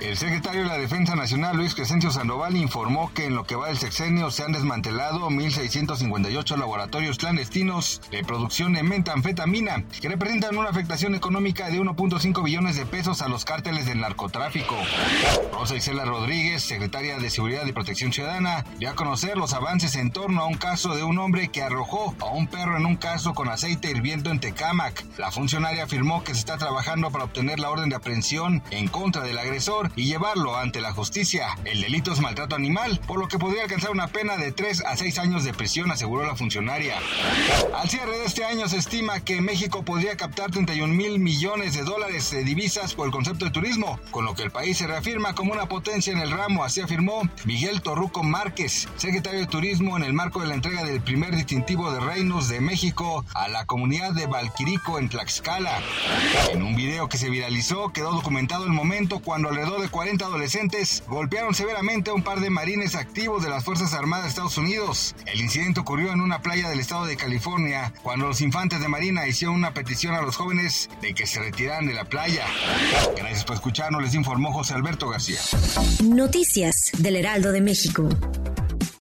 El secretario de la Defensa Nacional, Luis Crescencio Sandoval, informó que en lo que va del sexenio se han desmantelado 1.658 laboratorios clandestinos de producción de metanfetamina, que representan una afectación económica de 1.5 billones de pesos a los cárteles del narcotráfico. Rosa Isela Rodríguez, secretaria de Seguridad y Protección Ciudadana, dio a conocer los avances en torno a un caso de un hombre que arrojó a un perro en un caso con aceite hirviendo en Tecámac. La funcionaria afirmó que se está trabajando para obtener la orden de aprehensión en contra del agresor y llevarlo ante la justicia. El delito es maltrato animal, por lo que podría alcanzar una pena de 3 a 6 años de prisión, aseguró la funcionaria. Al cierre de este año se estima que México podría captar 31 mil millones de dólares de divisas por el concepto de turismo, con lo que el país se reafirma como una potencia en el ramo, así afirmó Miguel Torruco Márquez, secretario de Turismo en el marco de la entrega del primer distintivo de reinos de México a la comunidad de Valquirico en Tlaxcala. En un video que se viralizó quedó documentado el momento cuando alrededor de 40 adolescentes golpearon severamente a un par de marines activos de las Fuerzas Armadas de Estados Unidos. El incidente ocurrió en una playa del estado de California, cuando los infantes de Marina hicieron una petición a los jóvenes de que se retiraran de la playa. Gracias por escucharnos, les informó José Alberto García. Noticias del Heraldo de México.